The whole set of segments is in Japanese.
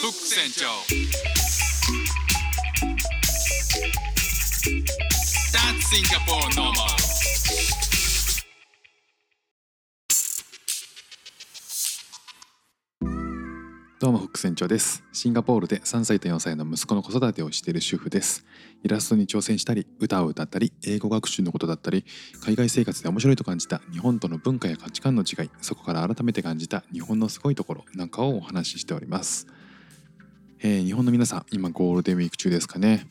フック船長。That's Singapore normal. どうも副船長です。シンガポールで3歳と4歳の息子の子育てをしている主婦です。イラストに挑戦したり歌を歌ったり英語学習のことだったり海外生活で面白いと感じた日本との文化や価値観の違いそこから改めて感じた日本のすごいところなんかをお話ししております、えー日本の皆さん今ゴールデンウィーク中ですかね。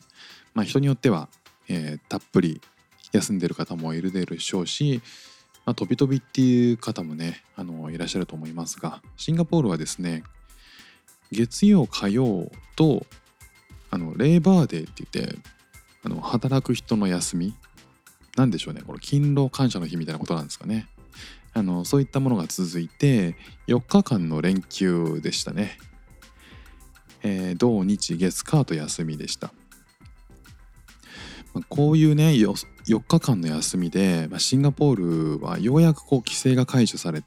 まあ人によっては、えーたっぷり休んでる方もいるでしょうしまあ、飛び飛びっていう方もねあのいらっしゃると思いますがシンガポールはですね月曜火曜とあのレーバーデーって言ってあの働く人の休みなんでしょうねこれ勤労感謝の日みたいなことなんですかね。あのそういったものが続いて4日間の連休でしたね、えー土日月火と休みでした。まあこういうね4日間の休みで、まあ、シンガポールはようやくこう規制が解除され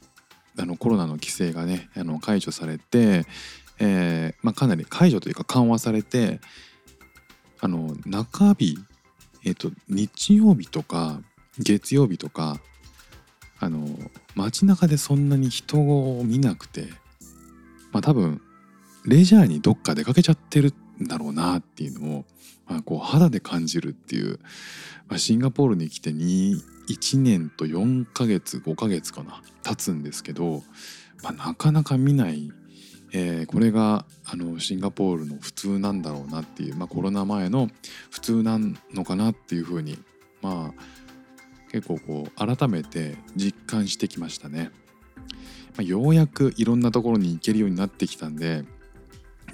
あのコロナの規制がねあの解除されて、えーまあ、かなり解除というか緩和されてあの中日、えー、と日曜日とか月曜日とかあの街中でそんなに人を見なくてまあ多分レジャーにどっか出かけちゃってるんだろうなっていうのを、まあ、こう肌で感じるっていう、まあ、シンガポールに来て2 1年と4ヶ月5ヶ月かな経つんですけど、まあ、なかなか見ない、えーこれがあのシンガポールの普通なんだろうなっていう、まあ、コロナ前の普通なのかなっていうふうにまあ結構こう改めて実感してきましたね。まあ、ようやくいろんなところに行けるようになってきたんで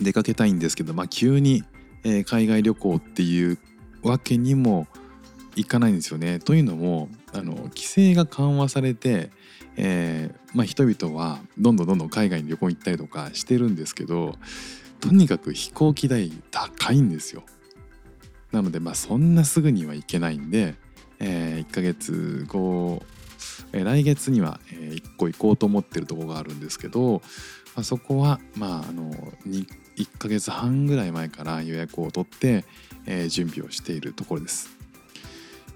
出かけたいんですけど、まあ、急に、えー海外旅行っていうわけにもいかないんですよね。というのもあの規制が緩和されて、えーまあ、人々はどんどんどんどん海外に旅行に行ったりとかしてるんですけどとにかく飛行機代高いんですよ。なのでまあそんなすぐには行けないんで、え1ヶ月後、えー来月には、え1個行こうと思ってるところがあるんですけど、まあ、そこはまああのに1ヶ月半ぐらい前から予約を取って、えー準備をしているところです。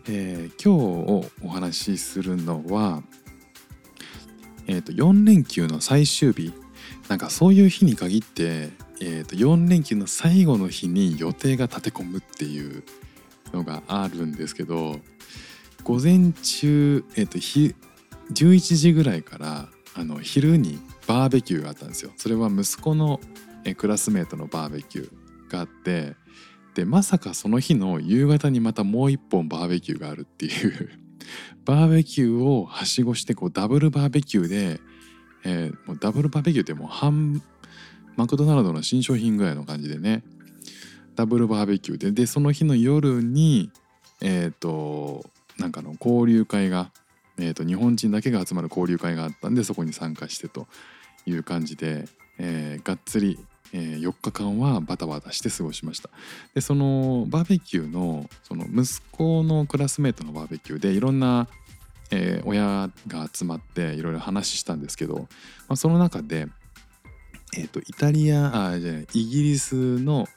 えー今日お話しするのは、えー、と4連休の最終日なんかそういう日に限って、えー、と4連休の最後の日に予定が立て込むっていうのがあるんですけど午前中、えー、とひ11時ぐらいからあの昼にバーベキューがあったんですよ。それは息子のえクラスメートのバーベキューがあってでまさかその日の夕方にまたもう一本バーベキューがあるっていう。バーベキューをはしごしてこうダブルバーベキューで、えーもうダブルバーベキューってもう半マクドナルドの新商品ぐらいの感じでね。ダブルバーベキューででその日の夜にえっ、となんかの交流会が、えー、と日本人だけが集まる交流会があったんでそこに参加してという感じで、えーがっつり、え4日間はバタバタして過ごしましたでそのバーベキューのその息子のクラスメートのバーベキューでいろんな、えー親が集まっていろいろ話したんですけど、まあ、その中で、えー、とイタリアあじゃないイギリスの、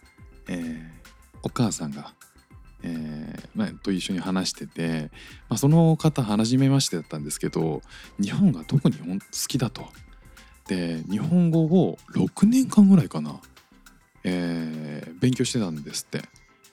えーお母さんが、えーまあ、と一緒に話してて、まあ、その方初めましてだったんですけど日本が特に好きだと。で日本語を6年間ぐらいかな、えー勉強してたんですって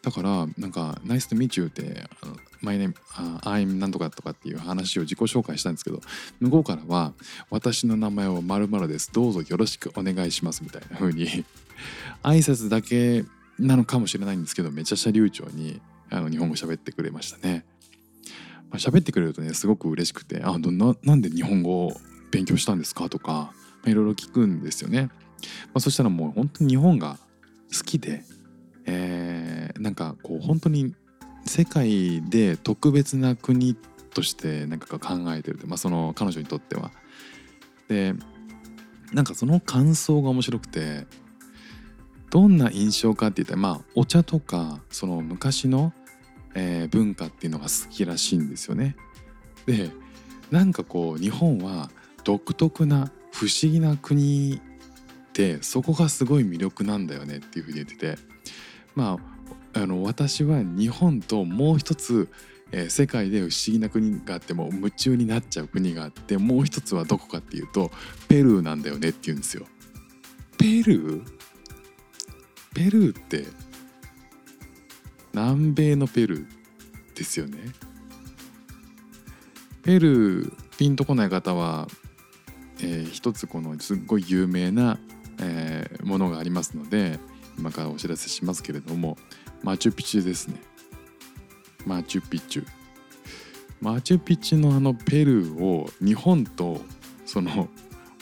だからなんか「Nice to meet you」って「あの My name、uh, I'm なんとか」とかっていう話を自己紹介したんですけど向こうからは「私の名前は〇〇ですどうぞよろしくお願いします」みたいな風に 挨拶だけなのかもしれないんですけどめちゃくちゃ流暢にあの日本語喋ってくれましたね。まあ、喋ってくれるとねすごく嬉しくて「あどななんで日本語を勉強したんですか?」とか、いろいろ聞くんですよね。まあ、そしたらもう本当に日本が好きで、えーなんかこう本当に世界で特別な国としてなんか考えてるって、まあ、その彼女にとっては。でなんかその感想が面白くてどんな印象かって言ったらまあお茶とかその昔の、えー文化っていうのが好きらしいんですよね。でなんかこう日本は独特な不思議な国てそこがすごい魅力なんだよねっていうふうに言っててまああの私は日本ともう一つ、えー世界で不思議な国があっても夢中になっちゃう国があってもう一つはどこかっていうとペルーなんだよねって言うんですよ。ペルー？ペルーって南米のペルーですよね。ペルーピンとこない方は、えー一つこのすっごい有名な、えーものがありますので今からお知らせしますけれどもマチュピチュですね。マチュピチュ。マチュピチュのあのペルーを日本とその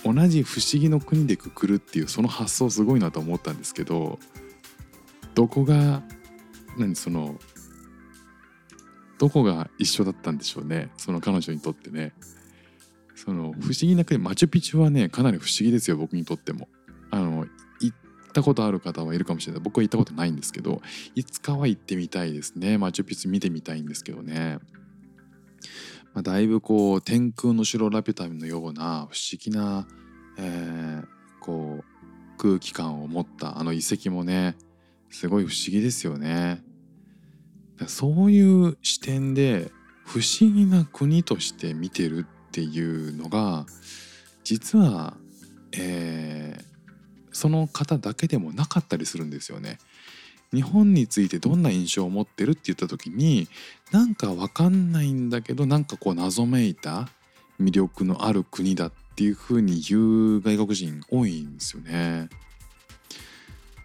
同じ不思議の国でくくるっていうその発想すごいなと思ったんですけどどこが何そのどこが一緒だったんでしょうねその彼女にとってねその不思議な国マチュピチュはねかなり不思議ですよ僕にとっても。あの行ったことある方はいるかもしれない。僕は行ったことないんですけどいつかは行ってみたいですね。マチュピチュ見てみたいんですけどね。まあ、だいぶこう天空の城ラピュタのような不思議な、えーこう空気感を持ったあの遺跡もねすごい不思議ですよね。そういう視点で不思議な国として見てるっていうのが実は、えーその方だけでもなかったりするんですよね。日本についてどんな印象を持ってるって言った時になんかわかんないんだけどなんかこう謎めいた魅力のある国だっていう風に言う外国人多いんですよね。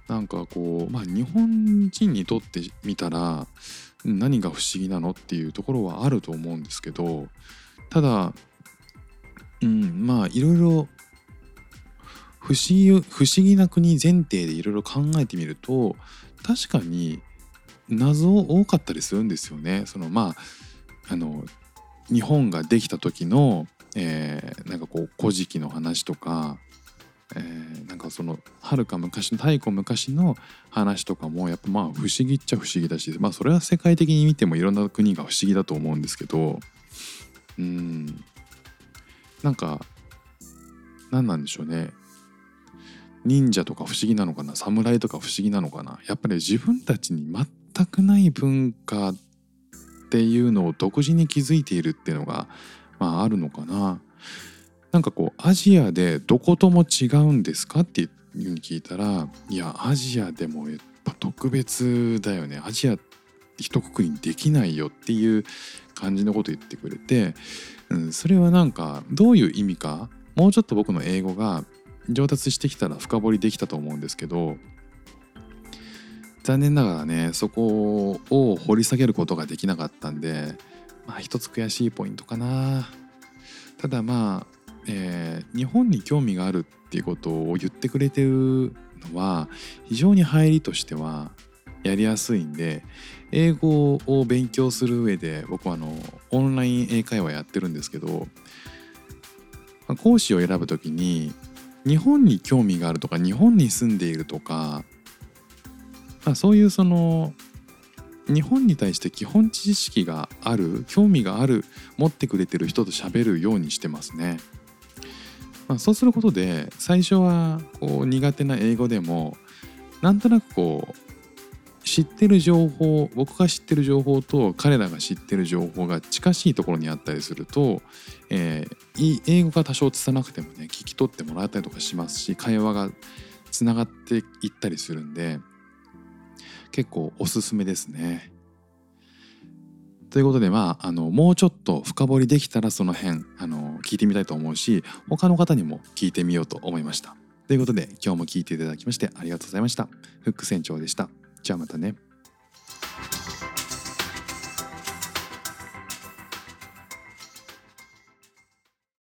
なんかこうまあ日本人にとってみたら何が不思議なのっていうところはあると思うんですけどただうんまあいろいろ不思議不思議な国前提でいろいろ考えてみると確かに謎多かったりするんですよね。そのまああの日本ができた時の、えーなんかこう「古事記」の話とか、えーなんかそのはるか昔の太古昔の話とかもやっぱまあ不思議っちゃ不思議だしまあそれは世界的に見てもいろんな国が不思議だと思うんですけどうんなんか何なんでしょうね。忍者とか不思議なのかな？侍とか不思議なのかな？やっぱり自分たちに全くない文化っていうのを独自に築いているっていうのが、まあ、あるのかな。なんかこうアジアでどことも違うんですかっていうふうに聞いたらいやアジアでもやっぱ特別だよね。アジア一括りにできないよっていう感じのこと言ってくれて、うん、それはなんかどういう意味か？もうちょっと僕の英語が上達してきたら深掘りできたと思うんですけど残念ながらねそこを掘り下げることができなかったんでまあ一つ悔しいポイントかな。ただまあ、えー日本に興味があるっていうことを言ってくれてるのは非常に入りとしてはやりやすいんで英語を勉強する上で僕はあのオンライン英会話やってるんですけど講師を選ぶときに日本に興味があるとか日本に住んでいるとか、まあ、そういうその日本に対して基本知識がある興味がある持ってくれてる人と喋るようにしてますね。まあ、そうすることで最初はこう苦手な英語でもなんとなくこう知ってる情報僕が知ってる情報と彼らが知ってる情報が近しいところにあったりすると、えー英語が多少拙なくてもね聞き取ってもらったりとかしますし会話がつながっていったりするんで結構おすすめですね。ということでまああのもうちょっと深掘りできたらその辺あの聞いてみたいと思うし他の方にも聞いてみようと思いました。ということで今日も聞いていただきましてありがとうございました。フック船長でした。じゃあまたね。